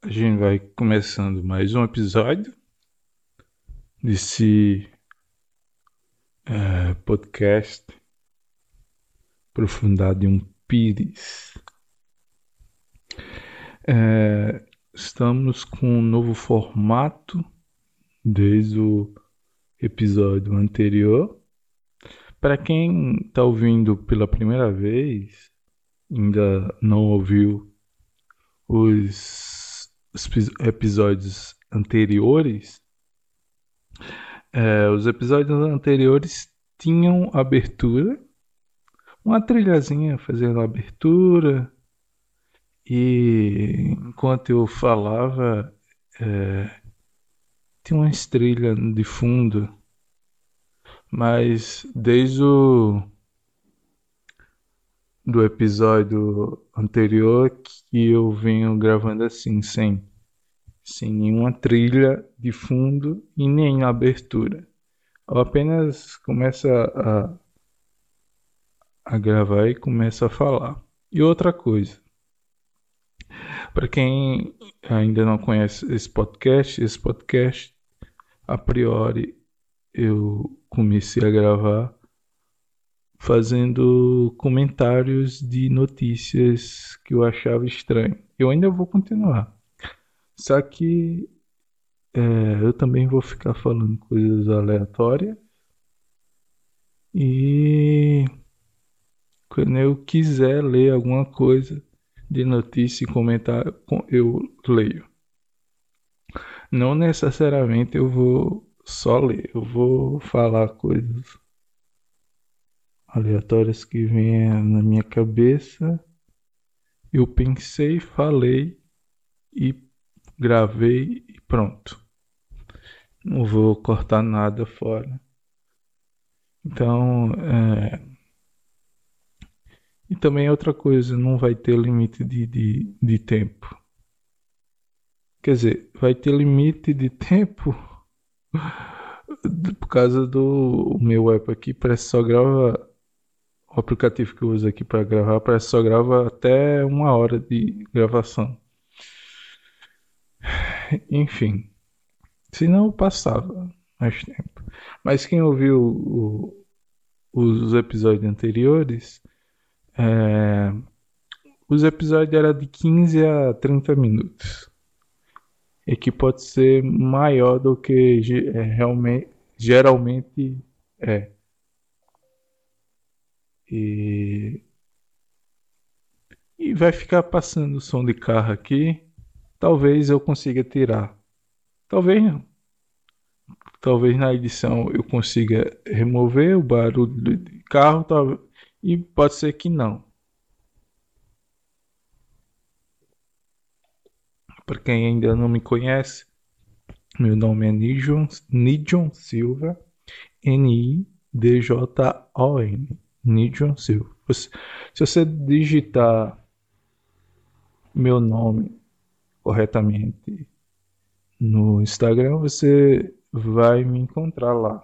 a gente vai começando mais um episódio desse é, podcast Profundidade um Pires. É, estamos com um novo formato desde o episódio anterior. Para quem está ouvindo pela primeira vez, ainda não ouviu os episódios anteriores, é, os episódios anteriores tinham abertura, uma trilhazinha fazendo abertura, e enquanto eu falava, é, tinha uma estrela de fundo, mas desde o do episódio anterior que eu venho gravando assim, sem, sem nenhuma trilha de fundo e nem abertura. Eu apenas começo a, a gravar e começo a falar. E outra coisa, para quem ainda não conhece esse podcast, esse podcast, a priori, eu comecei a gravar fazendo comentários de notícias que eu achava estranho. Eu ainda vou continuar. Só que é, eu também vou ficar falando coisas aleatórias. E quando eu quiser ler alguma coisa de notícia e comentário, eu leio. Não necessariamente eu vou só ler, eu vou falar coisas aleatórias que vêm na minha cabeça. Eu pensei, falei e gravei e pronto. Não vou cortar nada fora. Então, é... e também outra coisa, não vai ter limite de, de, de tempo. Quer dizer, vai ter limite de tempo por causa do meu app aqui, parece só grava o aplicativo que eu uso aqui para gravar parece que só grava até uma hora de gravação. Enfim, se não passava mais tempo. Mas quem ouviu o, os episódios anteriores, é, os episódios eram de 15 a 30 minutos. E que pode ser maior do que é, realmente, geralmente é. E, e vai ficar passando o som de carro aqui. Talvez eu consiga tirar. Talvez não. Talvez na edição eu consiga remover o barulho de carro. E pode ser que não. Para quem ainda não me conhece, meu nome é Nijon, Nijon Silva, N-I-D-J-O-N. Nidion Silva. Se você digitar meu nome corretamente no Instagram, você vai me encontrar lá.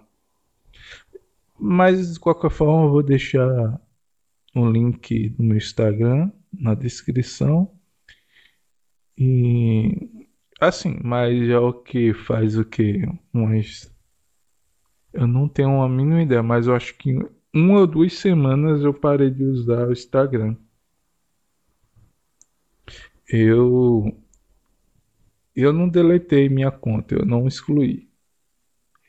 Mas de qualquer forma, eu vou deixar um link no meu Instagram na descrição. E assim, mas é o que faz o que? Mas eu não tenho a mínima ideia, mas eu acho que uma ou duas semanas eu parei de usar o Instagram. Eu eu não deletei minha conta, eu não excluí.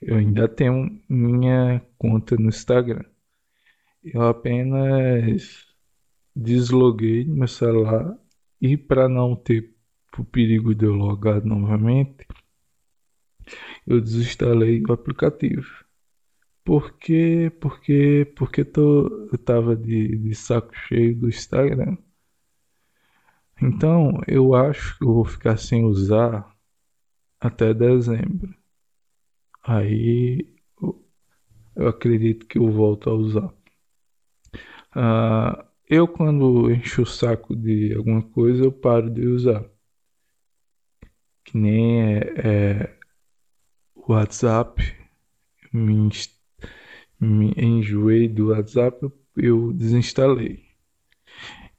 Eu ainda tenho minha conta no Instagram. Eu apenas desloguei meu celular e para não ter o perigo de eu logar novamente, eu desinstalei o aplicativo. Porque, porque, porque tô, eu tava de, de saco cheio do Instagram. Então, eu acho que eu vou ficar sem usar até dezembro. Aí, eu acredito que eu volto a usar. Uh, eu, quando encho o saco de alguma coisa, eu paro de usar. Que nem é, é WhatsApp me enjoei do WhatsApp, eu desinstalei.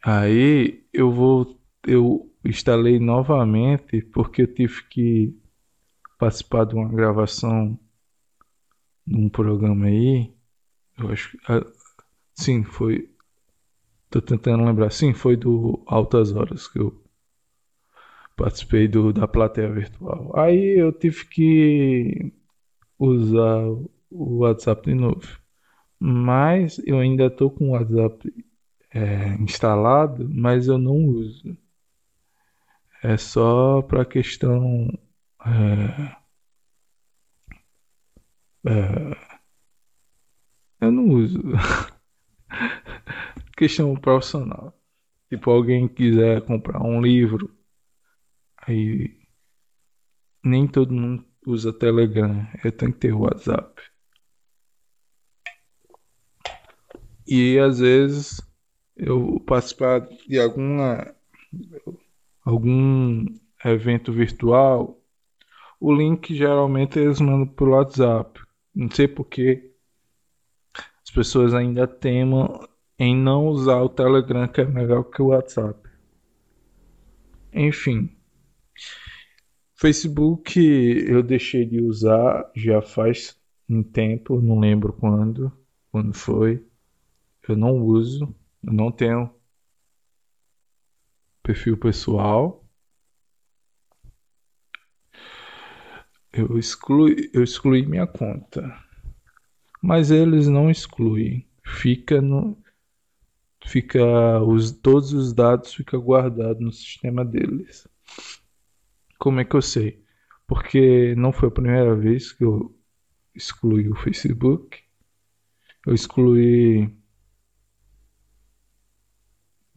Aí eu vou eu instalei novamente porque eu tive que participar de uma gravação num programa aí. Eu acho. Ah, sim, foi. Tô tentando lembrar. Sim, foi do Altas Horas que eu participei do, da plateia virtual. Aí eu tive que usar o WhatsApp de novo. Mas eu ainda tô com o WhatsApp é, instalado, mas eu não uso. É só para questão. É, é, eu não uso. questão profissional. Tipo, alguém quiser comprar um livro, aí nem todo mundo usa Telegram. Eu tenho que ter WhatsApp. E às vezes eu participar de alguma algum evento virtual, o link geralmente eles mandam pelo WhatsApp. Não sei porque as pessoas ainda temam em não usar o Telegram que é melhor que o WhatsApp. Enfim. Facebook eu deixei de usar já faz um tempo, não lembro quando, quando foi. Eu não uso, eu não tenho perfil pessoal. Eu excluí, eu excluí minha conta. Mas eles não excluem. Fica no fica os todos os dados fica guardado no sistema deles. Como é que eu sei? Porque não foi a primeira vez que eu excluí o Facebook. Eu excluí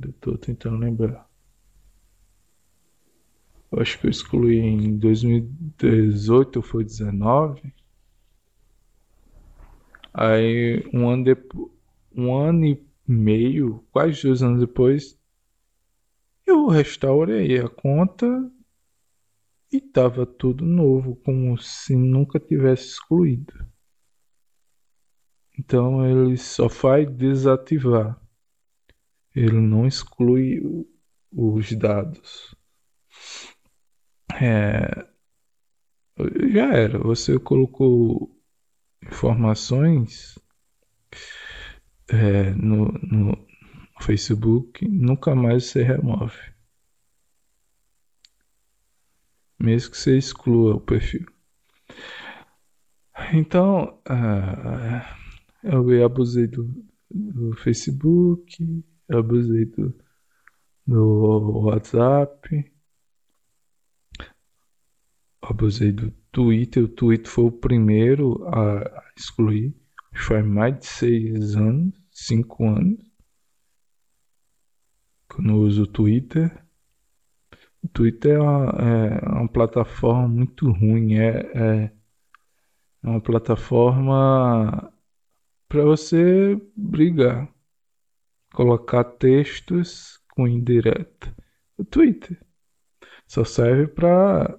eu tô tentando lembrar. Eu acho que eu excluí em 2018 ou foi 19. Aí um ano depois, um ano e meio, quase dois anos depois, eu restaurei a conta e tava tudo novo, como se nunca tivesse excluído. Então ele só faz desativar ele não exclui os dados. É, já era, você colocou informações é, no, no Facebook, nunca mais você remove. Mesmo que você exclua o perfil. Então, uh, eu abusei do, do Facebook, abusei do, do WhatsApp. Abusei do Twitter. O Twitter foi o primeiro a excluir. Faz mais de seis anos, cinco anos. Que eu não uso o Twitter. O Twitter é uma, é uma plataforma muito ruim. É, é, é uma plataforma para você brigar colocar textos com indireta. O Twitter só serve para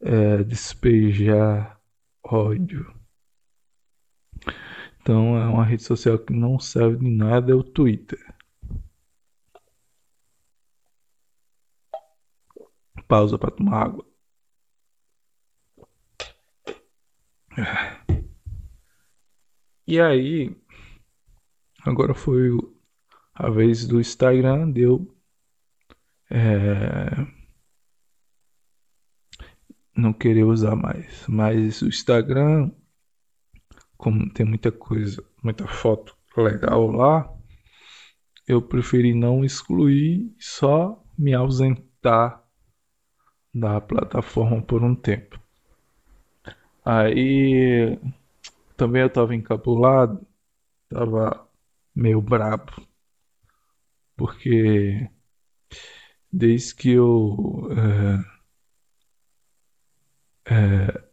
é, despejar ódio. Então é uma rede social que não serve de nada, é o Twitter. Pausa para tomar água. E aí, agora foi o a vez do Instagram deu é, não querer usar mais. Mas o Instagram, como tem muita coisa, muita foto legal lá, eu preferi não excluir, só me ausentar da plataforma por um tempo. Aí também eu tava encabulado, tava meio brabo porque desde que eu é, é,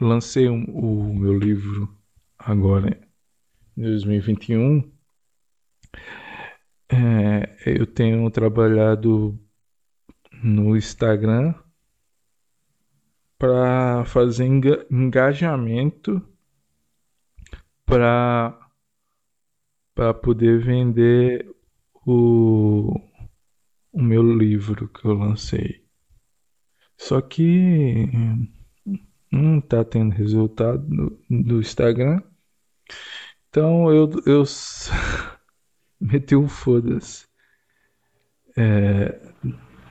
lancei um, o meu livro agora em 2021, é, eu tenho trabalhado no Instagram para fazer engajamento para para poder vender o, o meu livro que eu lancei. Só que não tá tendo resultado no, Instagram. Então eu, eu meti um foda-se é,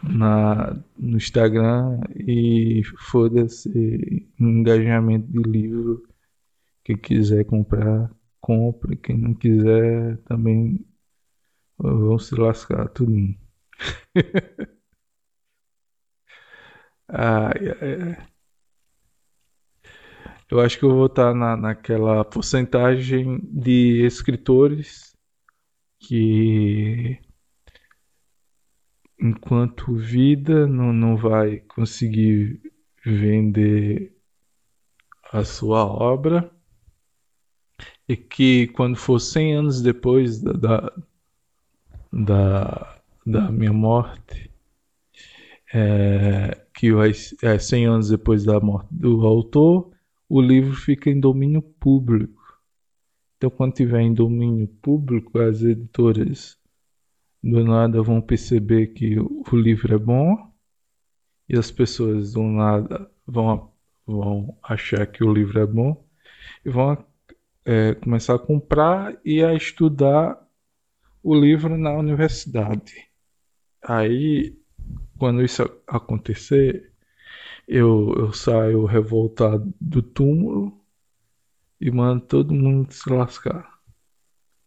no Instagram e foda-se engajamento de livro. Quem quiser comprar, compre. Quem não quiser, também vão se lascar tudo. Eu acho que eu vou estar na, naquela porcentagem de escritores que, enquanto vida, não, não vai conseguir vender a sua obra e que quando for 100 anos depois da, da, da, da minha morte, é, que vai é, 100 anos depois da morte do autor, o livro fica em domínio público. Então, quando tiver em domínio público, as editoras do nada vão perceber que o livro é bom e as pessoas do nada vão, vão achar que o livro é bom e vão é, começar a comprar e a estudar o livro na universidade. Aí, quando isso acontecer, eu, eu saio revoltado do túmulo e mando todo mundo se lascar.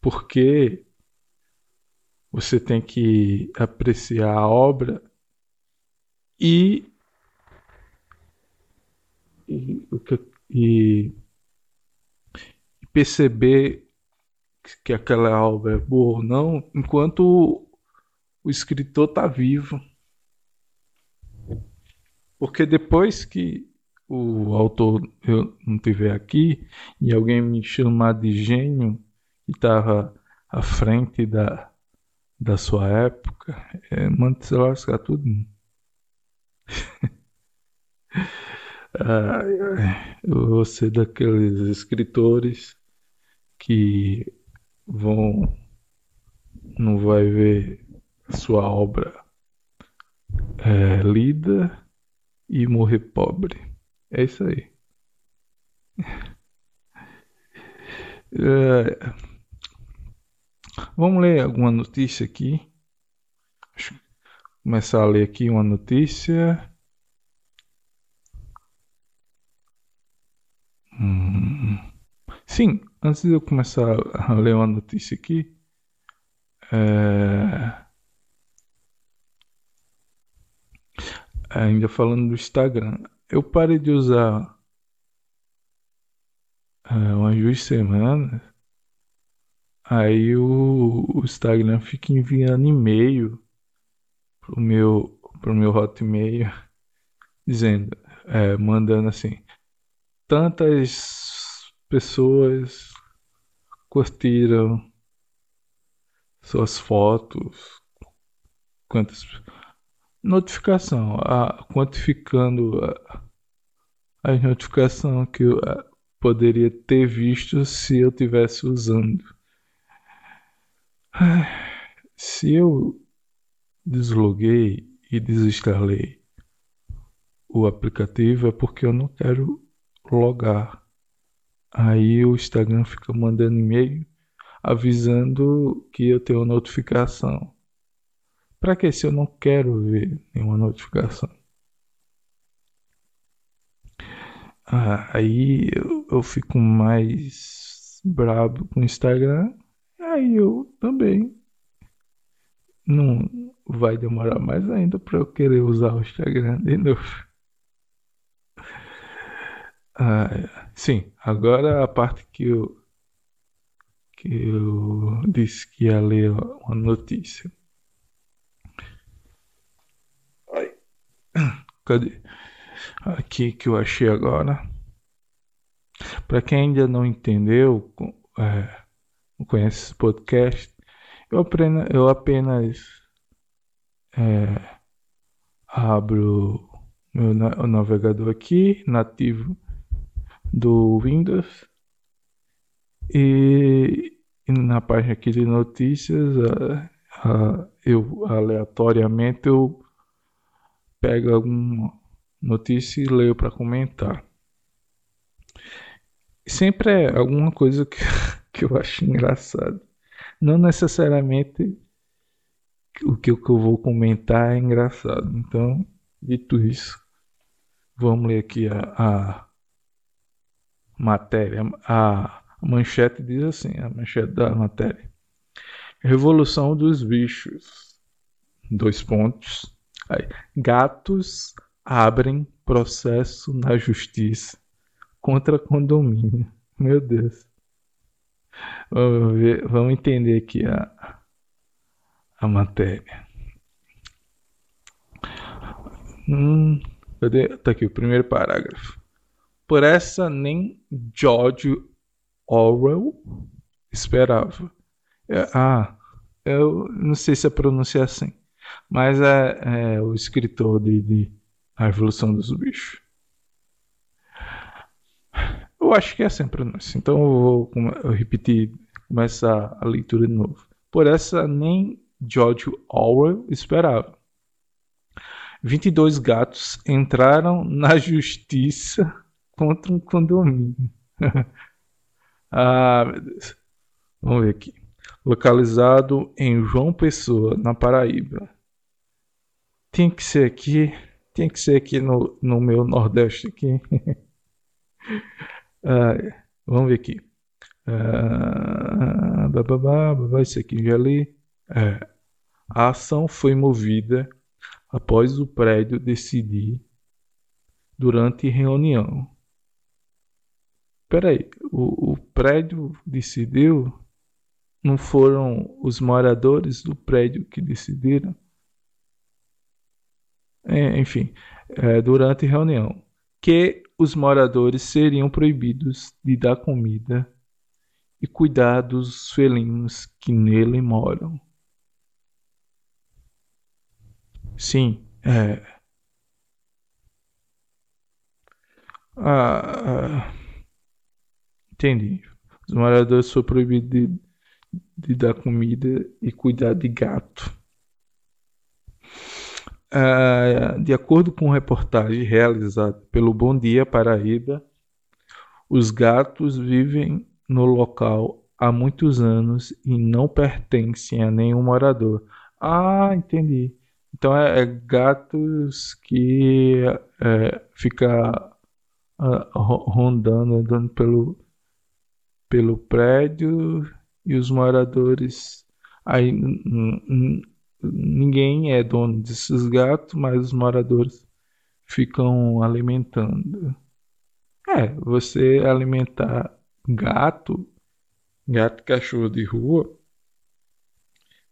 Porque você tem que apreciar a obra e, e, e, perceber que aquela obra é boa ou não enquanto o, escritor está vivo. Porque depois que o autor eu não estiver aqui e alguém me chamar de gênio e estava à frente da, da sua época, é, manda se lascar tudo. eu vou ser daqueles escritores que vão não vai ver sua obra é, lida e morrer pobre. É isso aí. É... Vamos ler alguma notícia aqui. começar a ler aqui uma notícia. Hum. Sim, antes de eu começar a ler uma notícia aqui, é... ainda falando do Instagram, eu parei de usar uh, umas duas semanas. Aí o, o Instagram fica enviando e-mail pro meu, pro meu hotmail dizendo, é, mandando assim, tantas pessoas curtiram suas fotos, quantas notificação, a, quantificando a, a notificação que eu a, poderia ter visto se eu tivesse usando. Se eu desloguei e desinstalei o aplicativo é porque eu não quero logar. Aí o Instagram fica mandando e-mail avisando que eu tenho notificação. Para que se eu não quero ver nenhuma notificação? Ah, aí eu, eu fico mais brabo com o Instagram. Aí eu também não vai demorar mais ainda para eu querer usar o Instagram de novo. Ah, sim, agora a parte que eu que eu disse que ia ler uma notícia. Cadê? Aqui que eu achei agora. Para quem ainda não entendeu, é, não conhece esse podcast, eu, aprendo, eu apenas é, abro meu o navegador aqui, nativo do Windows, e, e na página aqui de notícias uh, eu aleatoriamente eu pego alguma notícia e leio para comentar. Sempre é alguma coisa que, que eu acho engraçado. Não necessariamente o que eu vou comentar é engraçado. Então, dito isso, vamos ler aqui a, a matéria. A manchete diz assim: a manchete da matéria. Revolução dos bichos. Dois pontos. Aí, gatos abrem processo na justiça contra condomínio. Meu Deus. Vamos, ver, vamos entender aqui a, a matéria. Hum, cadê? Tá aqui o primeiro parágrafo. Por essa nem George Orwell esperava. É, ah, eu não sei se a pronúncia é assim, mas é, é o escritor de, de A Revolução dos Bichos. Eu acho que é assim a pronúncia, então eu vou repetir, começar a leitura de novo. Por essa nem George Orwell esperava. 22 gatos entraram na justiça contra um condomínio. ah, meu Deus. Vamos ver aqui localizado em João Pessoa, na Paraíba. Tem que ser aqui, tem que ser aqui no, no meu Nordeste aqui. ah, vamos ver aqui. Ah, bababá, babá, isso aqui já li. É, a ação foi movida após o prédio decidir durante reunião. Peraí, o, o prédio decidiu não foram os moradores do prédio que decidiram? É, enfim, é, durante a reunião, que os moradores seriam proibidos de dar comida e cuidar dos felinos que nele moram. Sim, é. Ah, ah, entendi. Os moradores foram proibidos de de dar comida e cuidar de gato. Uh, de acordo com reportagem realizada pelo Bom Dia Paraíba, os gatos vivem no local há muitos anos e não pertencem a nenhum morador. Ah, entendi. Então é, é gatos que é, fica uh, rondando, andando pelo, pelo prédio e os moradores aí ninguém é dono desses gatos, mas os moradores ficam alimentando. É, você alimentar gato, gato cachorro de rua,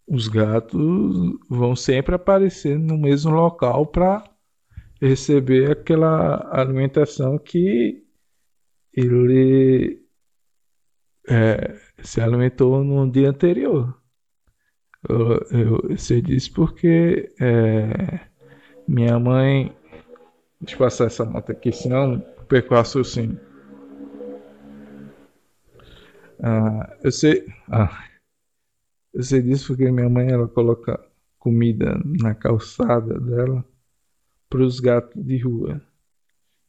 os gatos vão sempre aparecer no mesmo local para receber aquela alimentação que ele é, se alimentou no dia anterior. Eu, eu disso porque é, minha mãe. Deixa eu passar essa moto aqui, senão perco o raciocínio. Ah, eu sei. Ah, eu sei disso porque minha mãe ela coloca comida na calçada dela para os gatos de rua.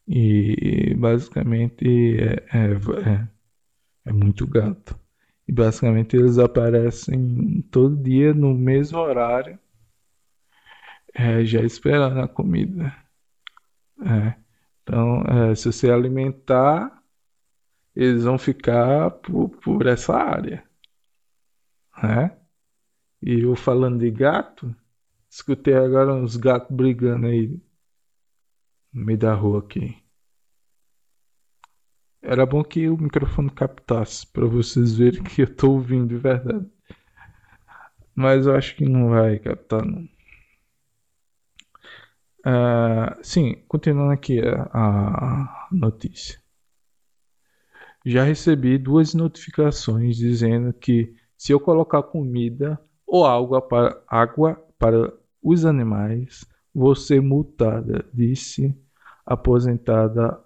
E basicamente é, é, é, é muito gato. E basicamente eles aparecem todo dia no mesmo horário, é, já esperando a comida. É. Então, é, se você alimentar, eles vão ficar por, por essa área. Né? E eu falando de gato, escutei agora uns gatos brigando aí no meio da rua aqui. Era bom que o microfone captasse para vocês verem que eu estou ouvindo de verdade. Mas eu acho que não vai captar não. Uh, sim, continuando aqui a, a notícia. Já recebi duas notificações dizendo que se eu colocar comida ou água para, água para os animais, vou ser multada, disse aposentada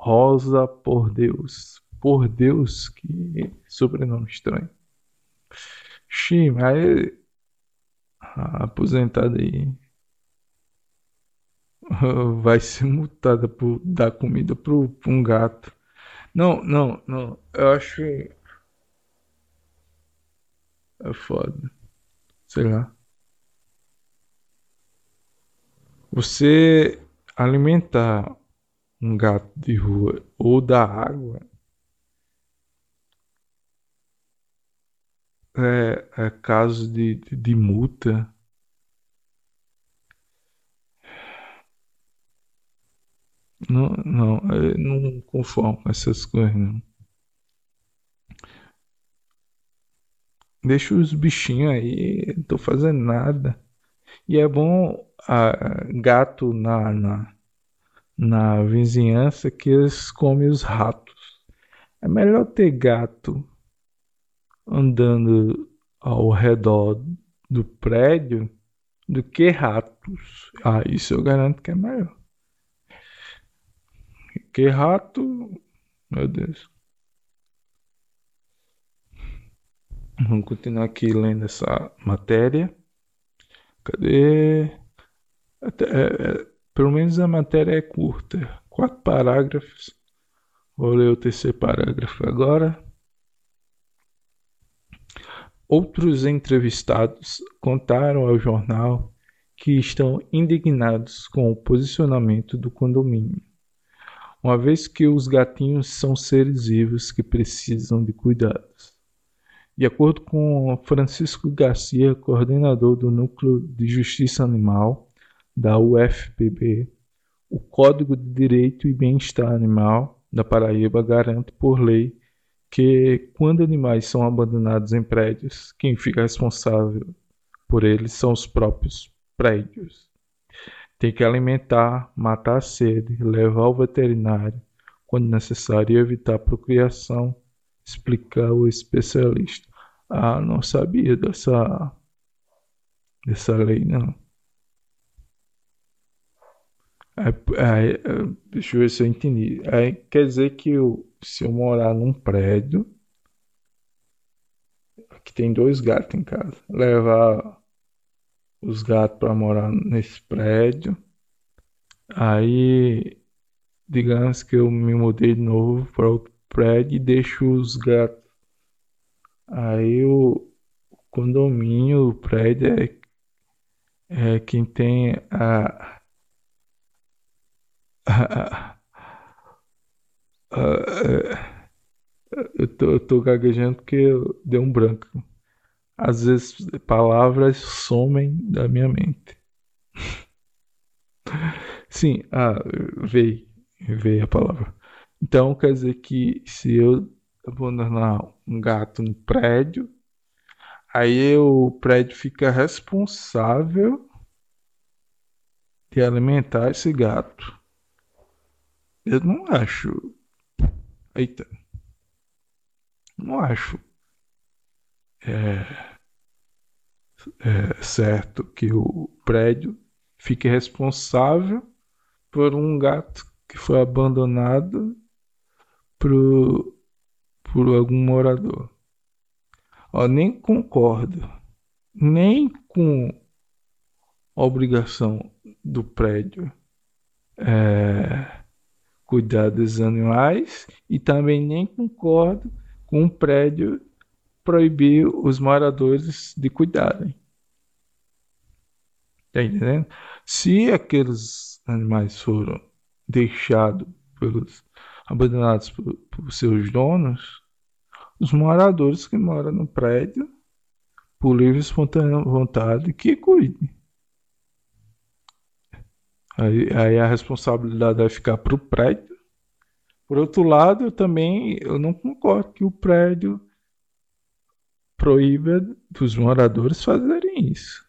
Rosa por Deus. Por Deus, que sobrenome estranho. Sim, aí aposentada aí vai ser multada por dar comida pro, um gato. Não, não, não. Eu acho. É foda. Sei lá. Você alimentar um gato de rua ou dar água é, é caso de, de, de multa. Não, não, eu não conformo com essas coisas, não. Deixa os bichinhos aí, não tô fazendo nada. E é bom a, gato na, na, na vizinhança que eles comem os ratos. É melhor ter gato andando ao redor do prédio do que ratos. Ah, isso eu garanto que é melhor. Que rato, meu Deus. Vamos continuar aqui lendo essa matéria. Cadê? Até, é, é, pelo menos a matéria é curta, quatro parágrafos. Vou ler o terceiro parágrafo agora. Outros entrevistados contaram ao jornal que estão indignados com o posicionamento do condomínio, uma vez que os gatinhos são seres vivos que precisam de cuidados. De acordo com Francisco Garcia, coordenador do Núcleo de Justiça Animal da UFPB, o Código de Direito e Bem-Estar Animal da Paraíba garante por lei que quando animais são abandonados em prédios, quem fica responsável por eles são os próprios prédios. Tem que alimentar, matar a sede, levar ao veterinário quando necessário e evitar a procriação, explicar o especialista. Ah, não sabia dessa dessa lei não. Aí, deixa eu ver se eu entendi. Aí, quer dizer que eu, se eu morar num prédio que tem dois gatos em casa, levar os gatos para morar nesse prédio, aí digamos que eu me mudei de novo para outro prédio e deixo os gatos. Aí o condomínio, o prédio é, é quem tem a eu, tô, eu tô gaguejando porque eu dei um branco. Às vezes palavras somem da minha mente. Sim, ah, veio, veio a palavra. Então quer dizer que se eu abandonar um gato no prédio, aí o prédio fica responsável de alimentar esse gato. Eu não acho. Eita. Não acho. É, é certo que o prédio fique responsável por um gato que foi abandonado por, por algum morador. Ó, nem concordo, nem com a obrigação do prédio é, cuidar dos animais e também nem concordo com o prédio proibir os moradores de cuidarem. Tá entendendo? Se aqueles animais foram deixados pelos abandonados por, por seus donos, os moradores que moram no prédio, por livre e espontânea vontade, que cuidem. Aí, aí a responsabilidade vai ficar para o prédio. Por outro lado, eu também eu não concordo que o prédio proíba dos moradores fazerem isso.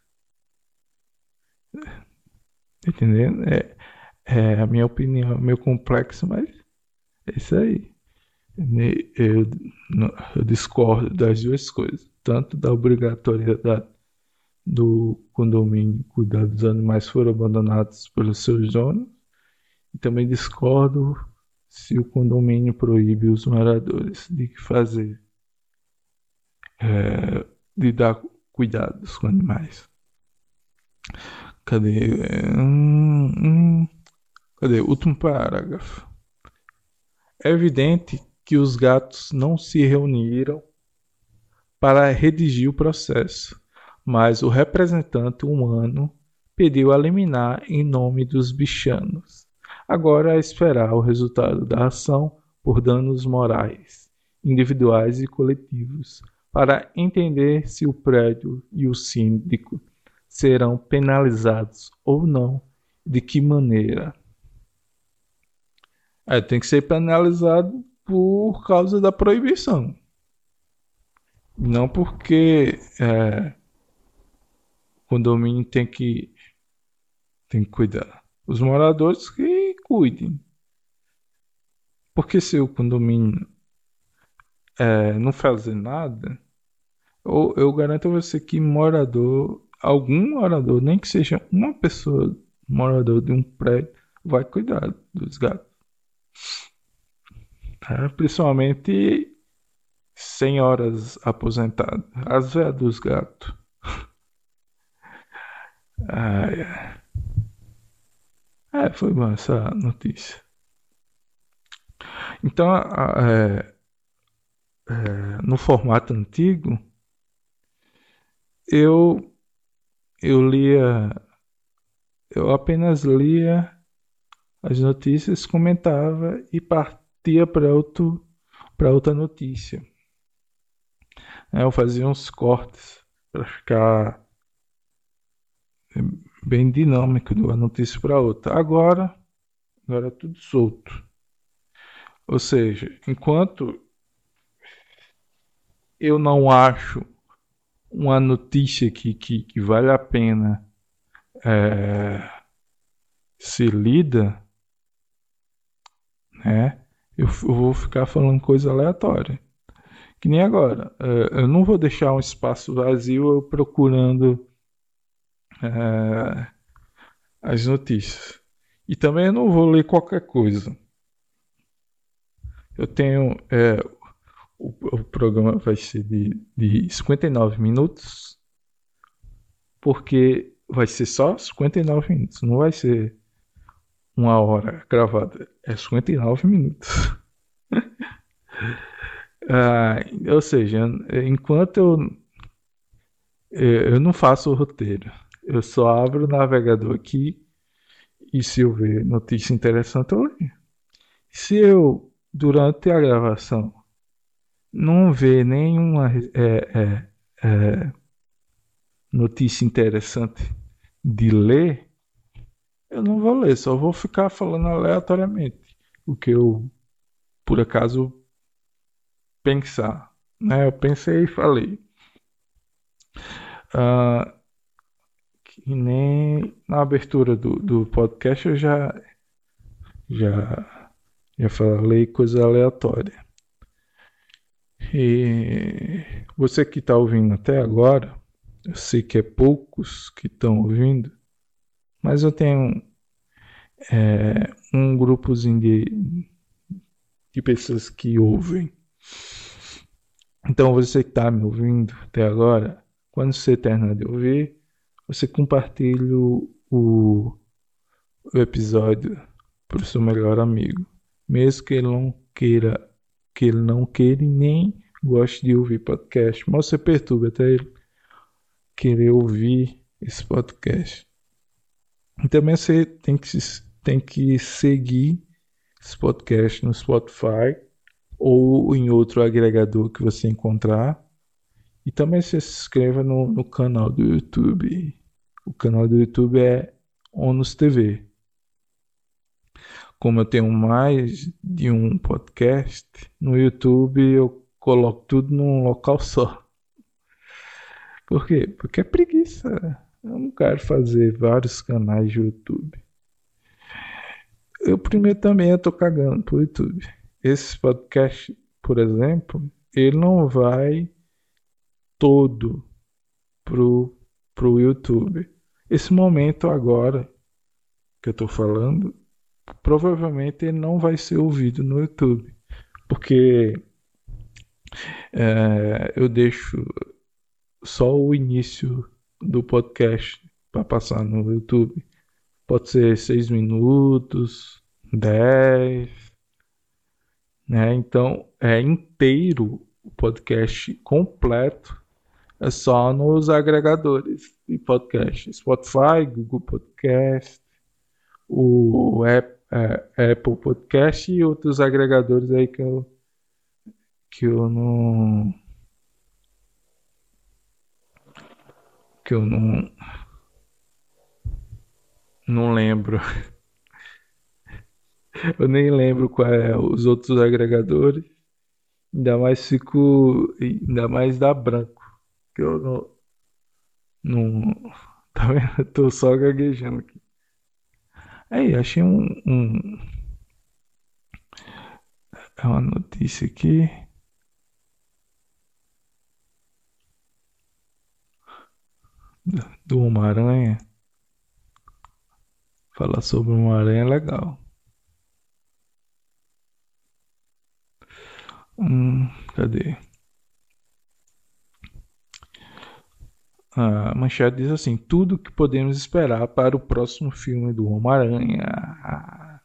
Entendendo? É, é a minha opinião, meu complexo, mas é isso aí. Eu, eu discordo das duas coisas, tanto da obrigatoriedade do condomínio cuidar dos animais foram abandonados pelos seus donos. E também discordo se o condomínio proíbe os moradores de fazer, é, de dar cuidados com animais. Cadê? Hum, hum, cadê? Último parágrafo. É evidente que os gatos não se reuniram para redigir o processo, mas o representante humano pediu a liminar em nome dos bichanos. Agora é esperar o resultado da ação por danos morais, individuais e coletivos, para entender se o prédio e o síndico serão penalizados ou não, de que maneira. É, tem que ser penalizado por causa da proibição. Não porque é, condomínio tem que, tem que cuidar. Os moradores que cuidem. Porque se o condomínio é, não fazer nada, eu, eu garanto a você que morador, algum morador, nem que seja uma pessoa morador de um prédio, vai cuidar dos gatos. É, principalmente senhoras aposentadas, as velhas dos gatos. Ah, é, foi bom essa notícia. Então, é, é, no formato antigo, eu eu lia, eu apenas lia as notícias, comentava e partia para outro para outra notícia. Eu fazia uns cortes para ficar bem dinâmico de uma notícia para outra. Agora, agora é tudo solto. Ou seja, enquanto eu não acho uma notícia que, que, que vale a pena é, ser lida, né? Eu, eu, vou ficar falando coisa aleatória. Que nem agora. É, eu não vou deixar um espaço vazio procurando é, as notícias. E também eu não vou ler qualquer coisa. Eu tenho. É, o, o, programa vai ser de, de 59 minutos. Porque vai ser só 59 minutos. Não vai ser uma hora gravada. É 59 minutos. ah, ou seja, enquanto eu, eu não faço o roteiro, eu só abro o navegador aqui e se eu ver notícia interessante eu leio. Se eu, durante a gravação, não ver nenhuma é, é, é, notícia interessante de ler, eu não vou ler, só vou ficar falando aleatoriamente o que eu, por acaso, pensar. Né? Eu pensei e falei. Uh, que nem na abertura do, do podcast eu já, já, já falei coisa aleatória. E você que está ouvindo até agora, eu sei que é poucos que estão ouvindo, mas eu tenho é, um grupozinho de, de pessoas que ouvem. Então você que está me ouvindo até agora, quando você terminar de ouvir, você compartilha o, o episódio para o seu melhor amigo, mesmo que ele não queira, que ele não queira nem goste de ouvir podcast, mas você perturba até ele querer ouvir esse podcast. E também você tem que, tem que seguir esse podcast no Spotify ou em outro agregador que você encontrar. E também se inscreva no, no canal do YouTube. O canal do YouTube é Onus TV. Como eu tenho mais de um podcast, no YouTube eu coloco tudo num local só. Por quê? Porque é preguiça. Eu não quero fazer vários canais de YouTube. Eu primeiro também estou cagando pro YouTube. Esse podcast, por exemplo, ele não vai todo pro, pro YouTube. Esse momento agora que eu estou falando, provavelmente ele não vai ser ouvido no YouTube. Porque é, eu deixo só o início do podcast para passar no YouTube. Pode ser 6 minutos, 10, né? Então é inteiro o podcast completo é só nos agregadores de podcast, Spotify, Google Podcast, o é, Apple Podcast e outros agregadores aí que eu que eu não que eu não não lembro. Eu nem lembro qual é os outros agregadores. Ainda mais fico. Ainda mais dá branco. Que eu não. Não. Tá vendo? Tô só gaguejando aqui. Aí, achei um. um é uma notícia aqui. Do Homem-Aranha. Falar sobre uma aranha é legal. Hum, cadê? A manchete diz assim: tudo que podemos esperar para o próximo filme do Homem-Aranha.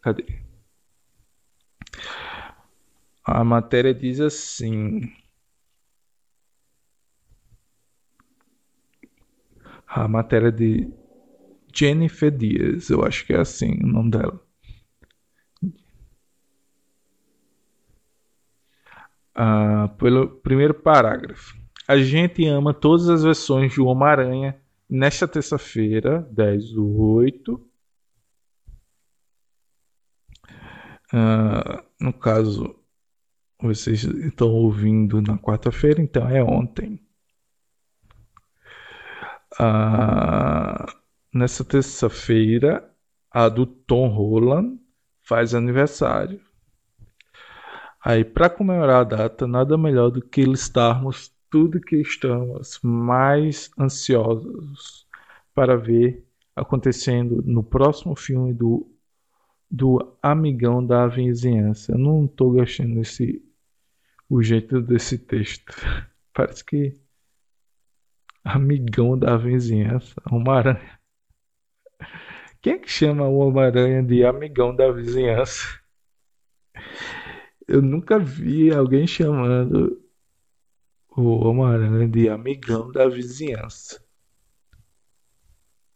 Cadê? A matéria diz assim: a matéria de Jennifer Dias, eu acho que é assim o nome dela. Ah, pelo primeiro parágrafo. A gente ama todas as versões de Homem-Aranha nesta terça-feira, 10 do 8. Uh, no caso, vocês estão ouvindo na quarta-feira, então é ontem. Uh, nessa terça-feira, a do Tom Holland faz aniversário. Aí, para comemorar a data, nada melhor do que listarmos tudo que estamos mais ansiosos para ver acontecendo no próximo filme do, do Amigão da Vizinhança. Eu não estou gostando desse o jeito desse texto. Parece que Amigão da Vizinhança, uma aranha. Quem é que chama o Homem-Aranha de amigão da vizinhança? Eu nunca vi alguém chamando o Homem-Aranha de amigão da vizinhança.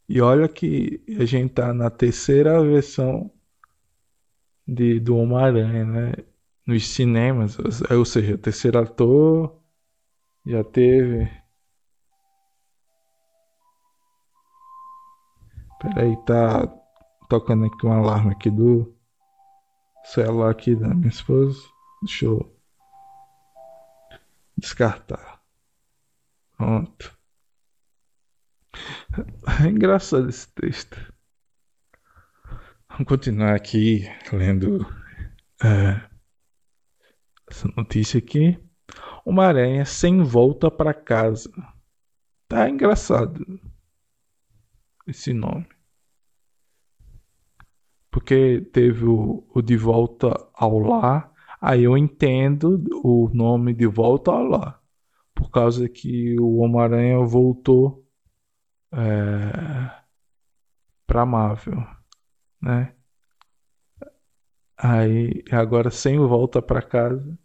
E olha que a gente tá na terceira versão de, do Homem-Aranha, né? Nos cinemas. Ou seja, terceiro ator já teve. Peraí, tá tocando aqui um alarme aqui do celular aqui da minha esposa. Deixa eu descartar. Pronto. É engraçado esse texto. Vamos continuar aqui lendo é, essa notícia aqui. Uma aranha sem volta para casa. Tá engraçado esse nome porque teve o, o De Volta ao Lar, aí eu entendo o nome De Volta Lar, por causa que o Homem-Aranha voltou é, Marvel, né? Aí agora sem volta para casa.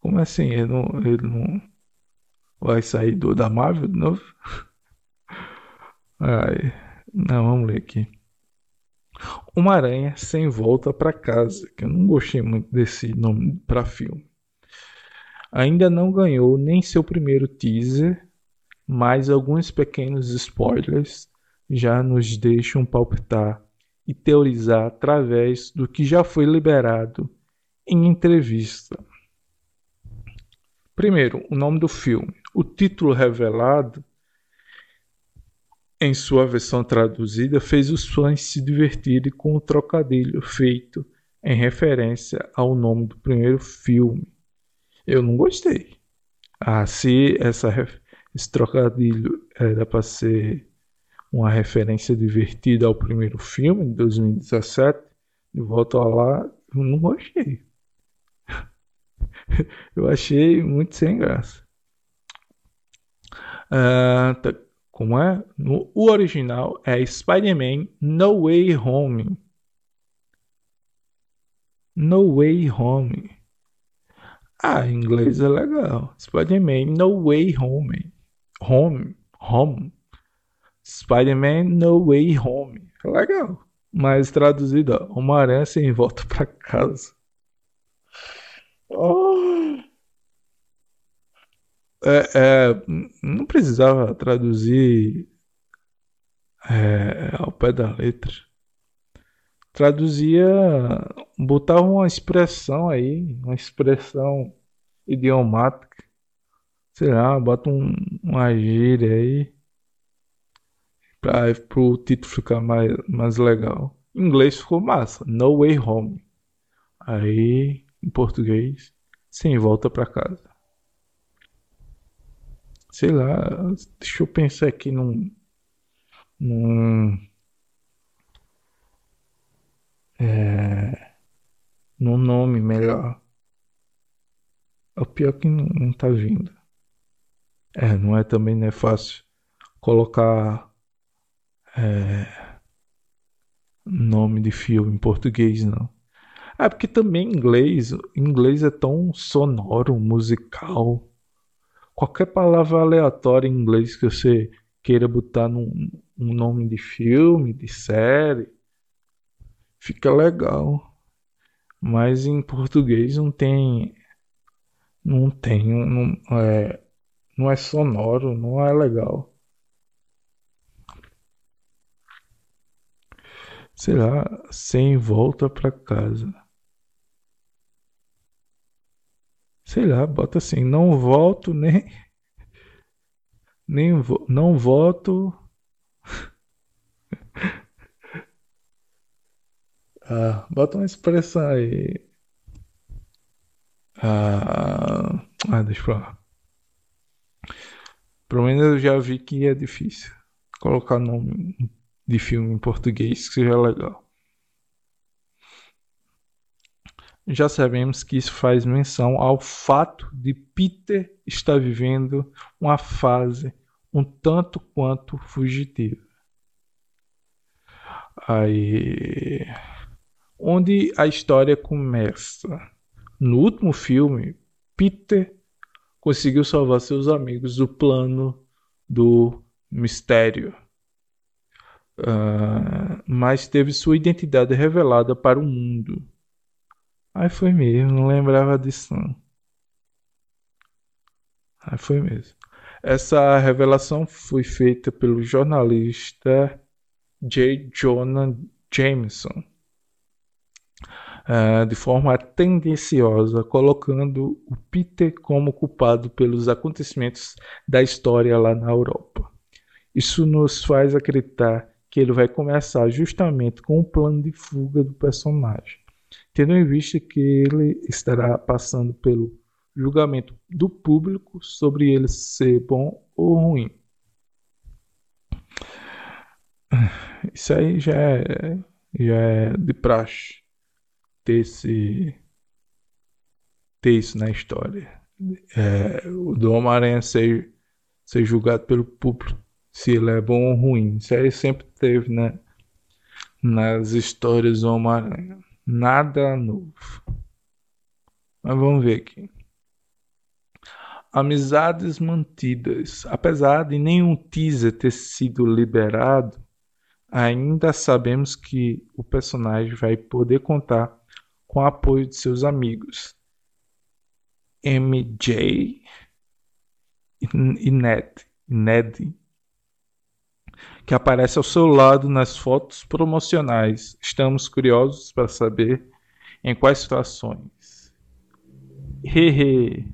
Como assim? Ele não, ele não vai sair do da Marvel de novo? Ai, não, vamos ler aqui. Uma aranha sem volta para casa, que eu não gostei muito desse nome para filme. Ainda não ganhou nem seu primeiro teaser, mas alguns pequenos spoilers já nos deixam palpitar e teorizar através do que já foi liberado em entrevista. Primeiro, o nome do filme. O título revelado em sua versão traduzida, fez os fãs se divertirem com o trocadilho feito em referência ao nome do primeiro filme. Eu não gostei. Ah, se essa, esse trocadilho era para ser uma referência divertida ao primeiro filme, de 2017, de volta lá, eu não gostei. eu achei muito sem graça. Uh, como é? No, o original é Spider-Man No Way Home. No Way Home. Ah, em inglês é legal. Spider-Man No Way Home. Home. Home. Spider-Man No Way Home. É legal. Mas traduzido, Homem-Aranha sem volta pra casa. Oh. É, é, não precisava traduzir é, ao pé da letra. Traduzia, botava uma expressão aí, uma expressão idiomática. Sei lá, bota um, uma gíria aí para o título ficar mais, mais legal. Em inglês ficou massa, No Way Home. Aí, em português, sem volta para casa. Sei lá, deixa eu pensar aqui num. num. É, num nome melhor. É o pior que não, não tá vindo. É, não é também não é fácil colocar é, nome de filme em português, não. É porque também inglês, inglês é tão sonoro, musical. Qualquer palavra aleatória em inglês que você queira botar num um nome de filme, de série, fica legal. Mas em português não tem. Não tem. Não é, não é sonoro, não é legal. sei lá, sem volta para casa. Sei lá, bota assim, não volto nem nem vo, não voto. Ah, bota uma expressão aí. Ah, ah deixa eu falar pelo menos eu já vi que é difícil colocar nome de filme em português que seja legal. Já sabemos que isso faz menção ao fato de Peter estar vivendo uma fase um tanto quanto fugitiva. Aí, onde a história começa. No último filme, Peter conseguiu salvar seus amigos do plano do mistério uh, mas teve sua identidade revelada para o mundo. Aí foi mesmo, não lembrava disso não. Aí foi mesmo. Essa revelação foi feita pelo jornalista J. Jonah Jameson uh, de forma tendenciosa, colocando o Peter como culpado pelos acontecimentos da história lá na Europa. Isso nos faz acreditar que ele vai começar justamente com o plano de fuga do personagem, tendo em vista que ele estará passando pelo julgamento do público sobre ele ser bom ou ruim. Isso aí já é, já é de praxe ter, esse, ter isso na história. É, o do Homem-Aranha ser, ser julgado pelo público se ele é bom ou ruim. Isso aí sempre teve, né? Nas histórias do Homem-Aranha. Nada novo. Mas vamos ver aqui. Amizades mantidas. Apesar de nenhum teaser ter sido liberado, ainda sabemos que o personagem vai poder contar com o apoio de seus amigos. MJ e Ned. Ned que aparece ao seu lado nas fotos promocionais. Estamos curiosos para saber em quais situações. Hehe.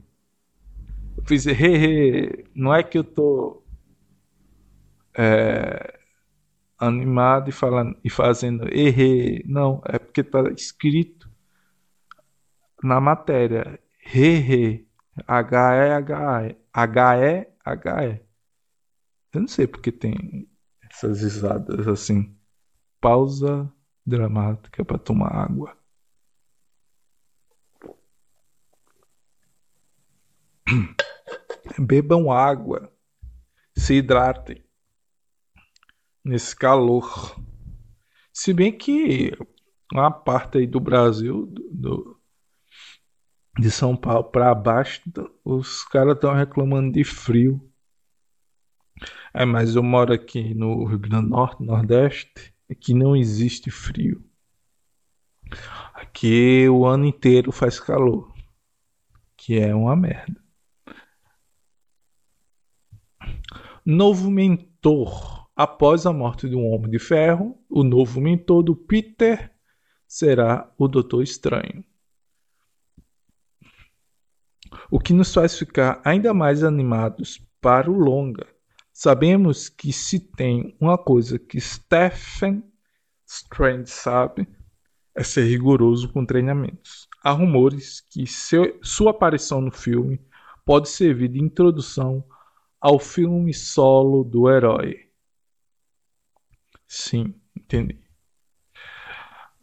Eu fiz hehe. Não é que eu tô é, animado e, falando, e fazendo hehe. Não, é porque está escrito na matéria. Hehe. H-E-H-E. H-E-H-E. Eu não sei porque tem essas risadas assim. Pausa dramática para tomar água. Bebam água. se hidratem nesse calor. Se bem que uma parte aí do Brasil, do, do de São Paulo para baixo, os caras estão reclamando de frio. É, mas eu moro aqui no Rio Grande do Norte, Nordeste, que não existe frio. Aqui o ano inteiro faz calor, que é uma merda. Novo mentor. Após a morte do Homem de Ferro, o novo mentor do Peter será o Doutor Estranho. O que nos faz ficar ainda mais animados para o longa. Sabemos que se tem uma coisa que Stephen Strange sabe, é ser rigoroso com treinamentos. Há rumores que seu, sua aparição no filme pode servir de introdução ao filme solo do herói. Sim, entendi.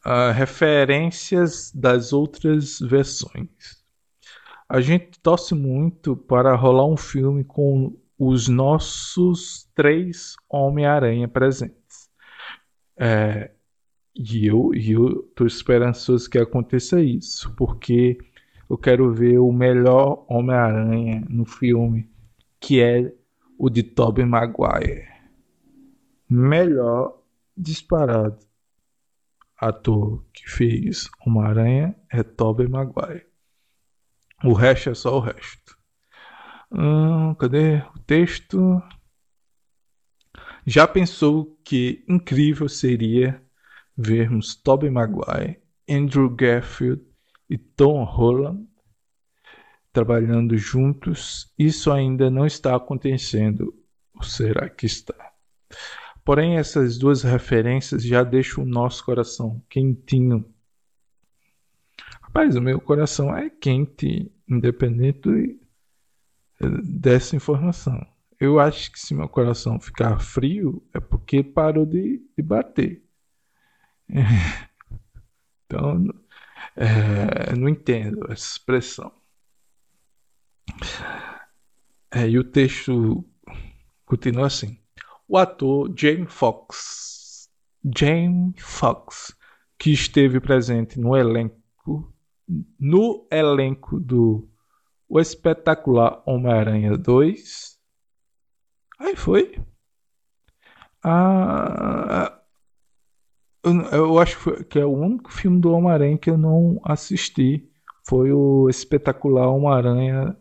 Uh, referências das outras versões. A gente torce muito para rolar um filme com os nossos três Homem-Aranha presentes. É, e eu, e eu esperançoso que aconteça isso, porque eu quero ver o melhor Homem-Aranha no filme, que é o de Tobey Maguire. Melhor disparado ator que fez Homem-Aranha é Tobey Maguire. O resto é só o resto. Hum, cadê o texto? Já pensou que incrível seria vermos Tobey Maguire, Andrew Garfield e Tom Holland trabalhando juntos? Isso ainda não está acontecendo. Ou será que está? Porém, essas duas referências já deixam o nosso coração quentinho Rapaz, o meu coração é quente, independente dessa informação. Eu acho que se meu coração ficar frio é porque parou de, de bater. Então, é, não entendo essa expressão. É, e o texto continua assim. O ator Jamie Foxx, Jamie Foxx, que esteve presente no elenco no elenco do O Espetacular Homem-Aranha 2. Aí foi. Ah, eu acho que é o único filme do Homem-Aranha que eu não assisti. Foi o Espetacular Homem-Aranha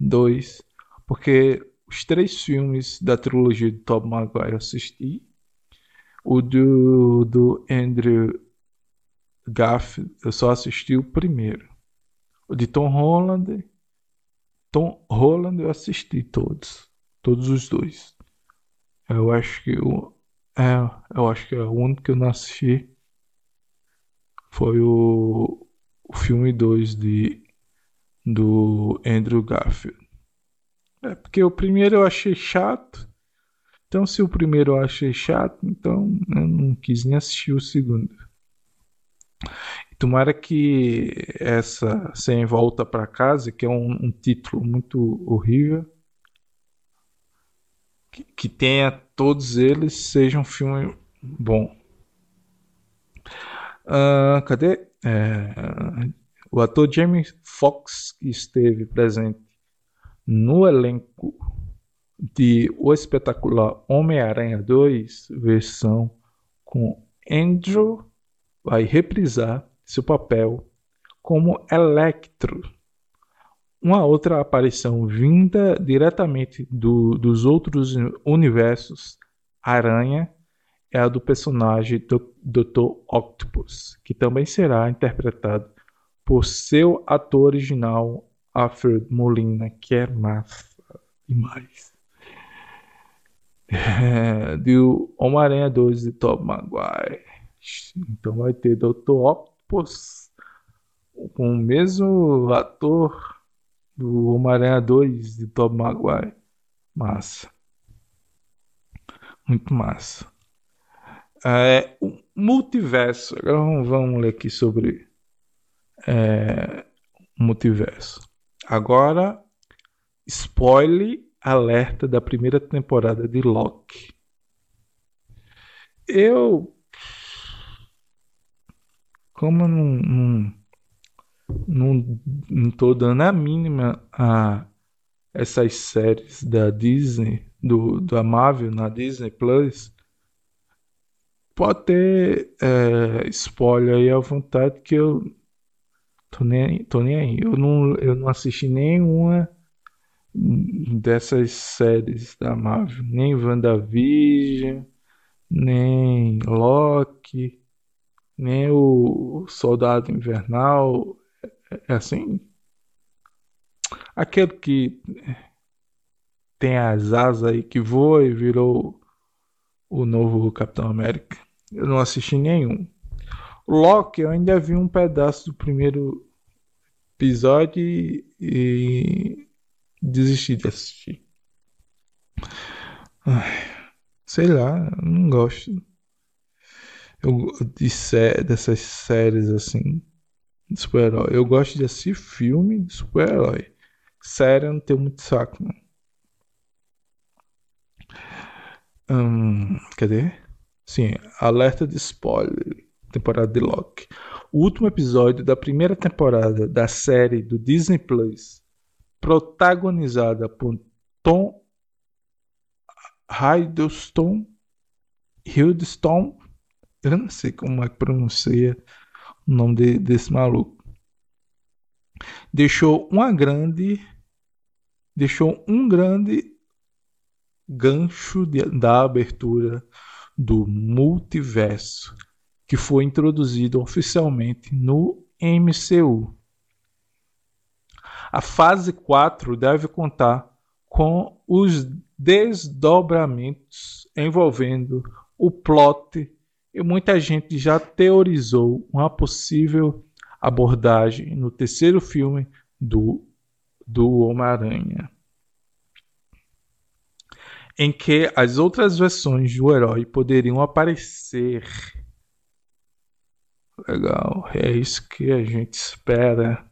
2. Porque os três filmes da trilogia de Tom Maguire eu assisti. O do, do Andrew Gaff, eu só assisti o primeiro. O de Tom Holland. Tom Holland eu assisti todos. Todos os dois. Eu acho que o. É, eu acho que é o único que eu não assisti foi o, o filme 2 de do Andrew Garfield. É porque o primeiro eu achei chato. Então se o primeiro eu achei chato, então eu não quis nem assistir o segundo. Tomara que essa Sem Volta para Casa, que é um, um, título muito horrível, que, que, tenha todos eles, seja um filme bom. Uh, cadê? É, o ator Jamie Foxx esteve presente no elenco de O Espetacular Homem-Aranha 2, versão com Andrew vai reprisar seu papel como Electro. Uma outra aparição vinda diretamente do, dos outros universos Aranha é a do personagem do Dr. Octopus, que também será interpretado por seu ator original Alfred Molina, que é massa demais. É, do Homem-Aranha 2 de Tom Maguire. Então vai ter Dr. Octopus com o mesmo ator do Homem-Aranha 2 de Tom Maguire. Massa. Muito massa. É, o multiverso. Agora vamos, vamos ler aqui sobre é, multiverso. Agora, spoiler alerta da primeira temporada de Loki. Eu. Como eu não, não, não, não tô dando a mínima a essas séries da Disney, do, do Marvel na Disney Plus, pode ter é, spoiler aí à vontade que eu tô nem, tô nem aí. Eu não, eu não assisti nenhuma dessas séries da Marvel, nem WandaVision, nem Loki, nem o Soldado Invernal. É assim. Aquele que tem as asas aí que voa e virou o novo Capitão América. Eu não assisti nenhum. Loki, eu ainda vi um pedaço do primeiro episódio e, e desisti de assistir. Ai. Sei lá, não gosto. Eu, de sé dessas séries assim de super-herói. Eu gosto de assistir filme de super-herói. Série eu não tenho muito saco, não. Hum, cadê? Sim, alerta de spoiler. Temporada de Loki. O último episódio da primeira temporada da série do Disney Plus, protagonizada por Tom Hiddleston, Hiddleston, eu não sei como é que pronuncia o nome de, desse maluco. Deixou uma grande, deixou um grande gancho de, da abertura do multiverso que foi introduzido oficialmente no MCU. A fase 4 deve contar com os desdobramentos envolvendo o plot e muita gente já teorizou uma possível abordagem no terceiro filme do, do Homem-Aranha, em que as outras versões do herói poderiam aparecer. Legal, é isso que a gente espera.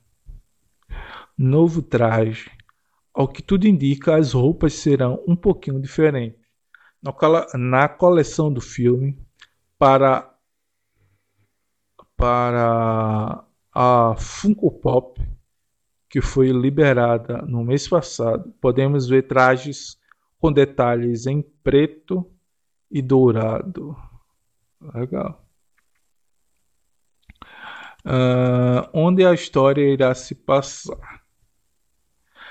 Novo traje ao que tudo indica, as roupas serão um pouquinho diferentes. Na coleção do filme, para, para a Funko Pop, que foi liberada no mês passado, podemos ver trajes com detalhes em preto e dourado. Legal. Uh, onde a história irá se passar?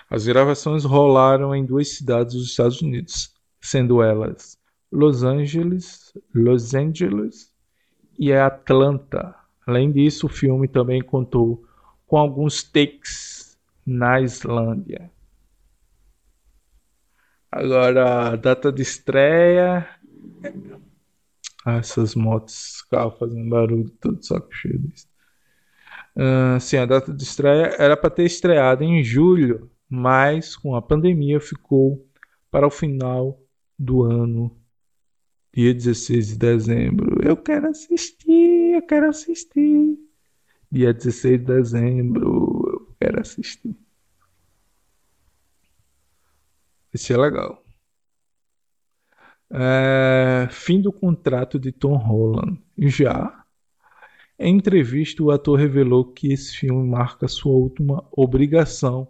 As gravações rolaram em duas cidades dos Estados Unidos, sendo elas Los Angeles, Los Angeles e Atlanta. Além disso, o filme também contou com alguns takes na Islândia. Agora, a data de estreia. Ah, essas motos, carro fazendo barulho, todo saco cheio disso. Uh, sim, a data de estreia era para ter estreado em julho mas com a pandemia ficou para o final do ano, dia 16 de dezembro. Eu quero assistir, eu quero assistir. Dia 16 de dezembro, eu quero assistir. Esse é legal. É, fim do contrato de Tom Holland. Já. Em entrevista, o ator revelou que esse filme marca sua última obrigação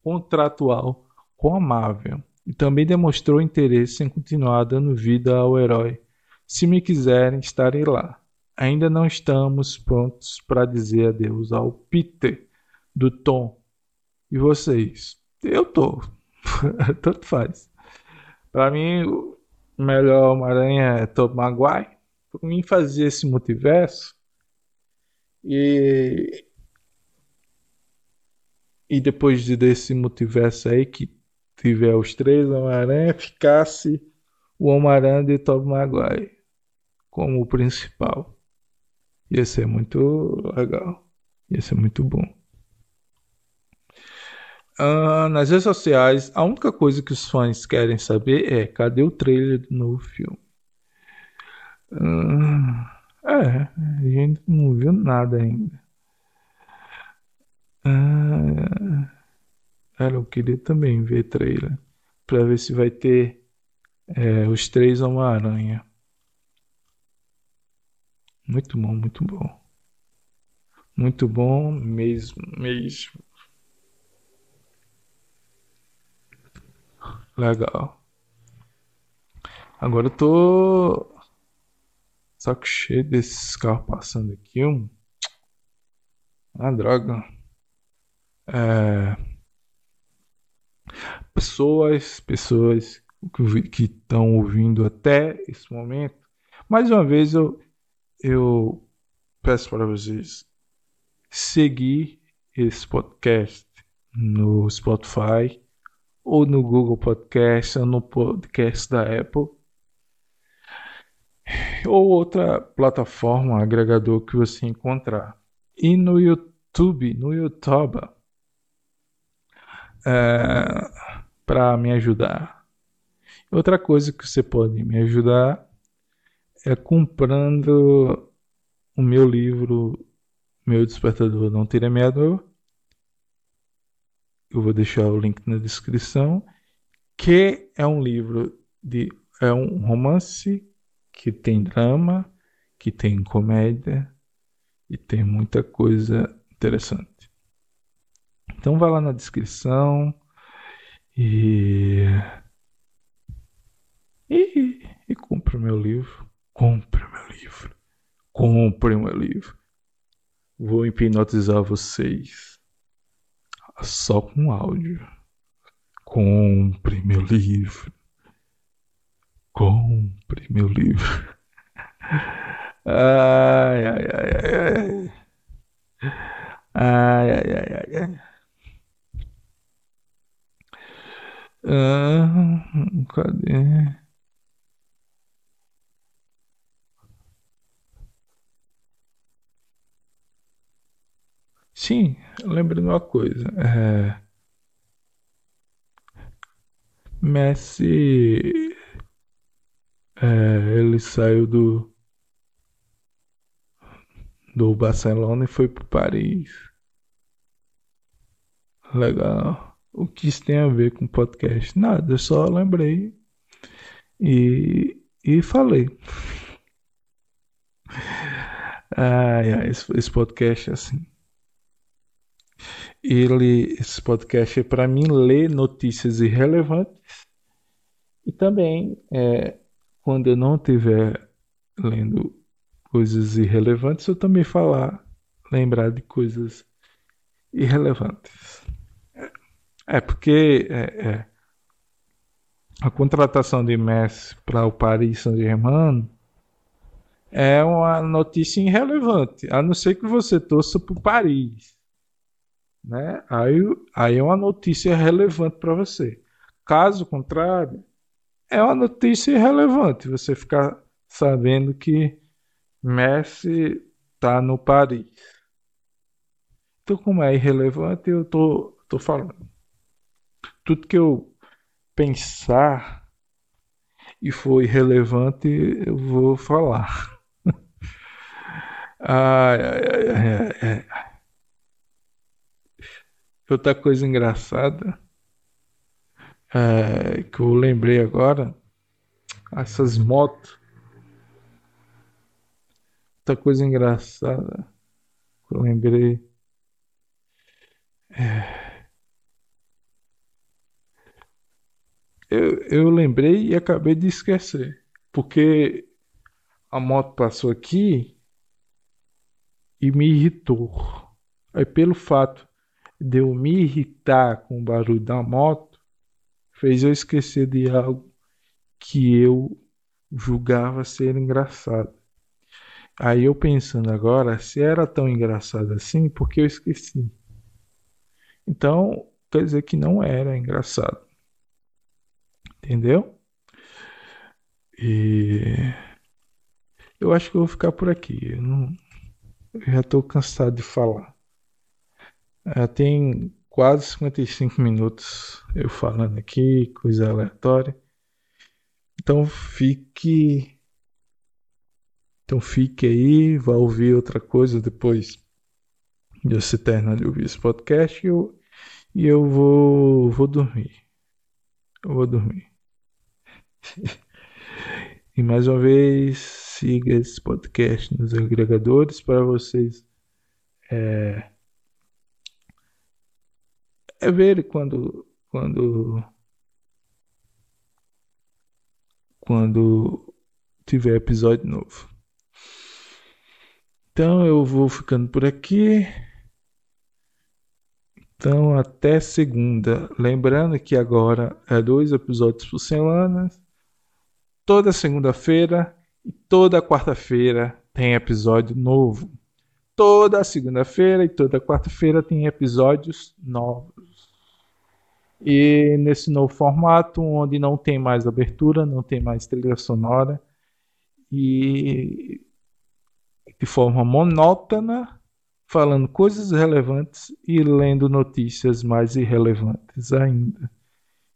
contratual com a Marvel e também demonstrou interesse em continuar dando vida ao herói. Se me quiserem, estarei lá. Ainda não estamos prontos para dizer adeus ao Peter do Tom. E vocês? Eu tô. Tanto faz. Para mim, o melhor Homem-Aranha é Tom Maguire. Por mim, fazer esse multiverso. E e depois desse multiverso aí que tiver os três Homem-Aranha, ficasse o Homem-Aranha de Tobey Maguire como o principal. Ia ser muito legal. Ia ser muito bom. Uh, nas redes sociais, a única coisa que os fãs querem saber é cadê o trailer do novo filme. Uh, é, a gente não viu nada ainda. Ah, cara, eu queria também ver trailer. para ver se vai ter é, os três Homem-Aranha. Muito bom, muito bom. Muito bom mesmo, mesmo. Legal. Agora eu tô saco cheio desses carros passando aqui. Um... Ah, droga. É... Pessoas, pessoas que estão ouvindo até esse momento. Mais uma vez eu, eu peço para vocês seguir esse podcast no Spotify ou no Google Podcast ou no podcast da Apple ou outra plataforma agregador que você encontrar. E no YouTube, no YouTube, é, para me ajudar. Outra coisa que você pode me ajudar é comprando o meu livro meu despertador não teria medo. Eu vou deixar o link na descrição. Que é um livro de. É um romance que tem drama, que tem comédia e tem muita coisa interessante. Então vá lá na descrição e. E, e compre o meu livro. Compre o meu livro. Compre o meu livro. Vou hipnotizar vocês só com áudio. Compre meu livro. Compre meu livro. Ai, ai, ai, ai. Ai, ai, ai, ai, ai. Ah, cadê? Sim, lembrei de uma coisa. É... Messi. É, ele saiu do. do Barcelona e foi para Paris. Legal. O que isso tem a ver com podcast? Nada, eu só lembrei e, e falei. Ai, ai, esse, esse podcast é assim ele, esse podcast é para mim ler notícias irrelevantes e também é, quando eu não estiver lendo coisas irrelevantes, eu também falar, lembrar de coisas irrelevantes. É porque é, é, a contratação de Messi para o Paris Saint-Germain é uma notícia irrelevante, a não ser que você torça para o Paris né? Aí, aí é uma notícia relevante para você. Caso contrário, é uma notícia irrelevante você ficar sabendo que Messi está no Paris. Então, como é irrelevante, eu tô, tô falando. Tudo que eu pensar e for irrelevante, eu vou falar. ai, ai, ai. Outra coisa engraçada é, que eu lembrei agora, essas motos. Outra coisa engraçada que eu lembrei. É, eu, eu lembrei e acabei de esquecer. Porque a moto passou aqui e me irritou. Aí pelo fato de eu me irritar com o barulho da moto fez eu esquecer de algo que eu julgava ser engraçado. Aí eu pensando agora, se era tão engraçado assim, porque eu esqueci. Então, quer dizer que não era engraçado. Entendeu? E eu acho que eu vou ficar por aqui. Eu, não... eu já estou cansado de falar. É, tem quase 55 minutos eu falando aqui, coisa aleatória. Então fique. Então fique aí, vá ouvir outra coisa depois de você terminar de ouvir esse podcast e eu, e eu vou, vou dormir. Eu vou dormir. e mais uma vez, siga esse podcast nos agregadores para vocês é, é ver quando quando quando tiver episódio novo. Então eu vou ficando por aqui. Então até segunda. Lembrando que agora é dois episódios por semana. Toda segunda-feira e toda quarta-feira tem episódio novo. Toda segunda-feira e toda quarta-feira tem episódios novos. E nesse novo formato, onde não tem mais abertura, não tem mais trilha sonora, e de forma monótona, falando coisas relevantes e lendo notícias mais irrelevantes ainda.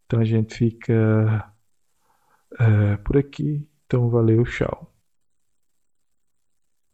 Então a gente fica é, por aqui. Então valeu, tchau.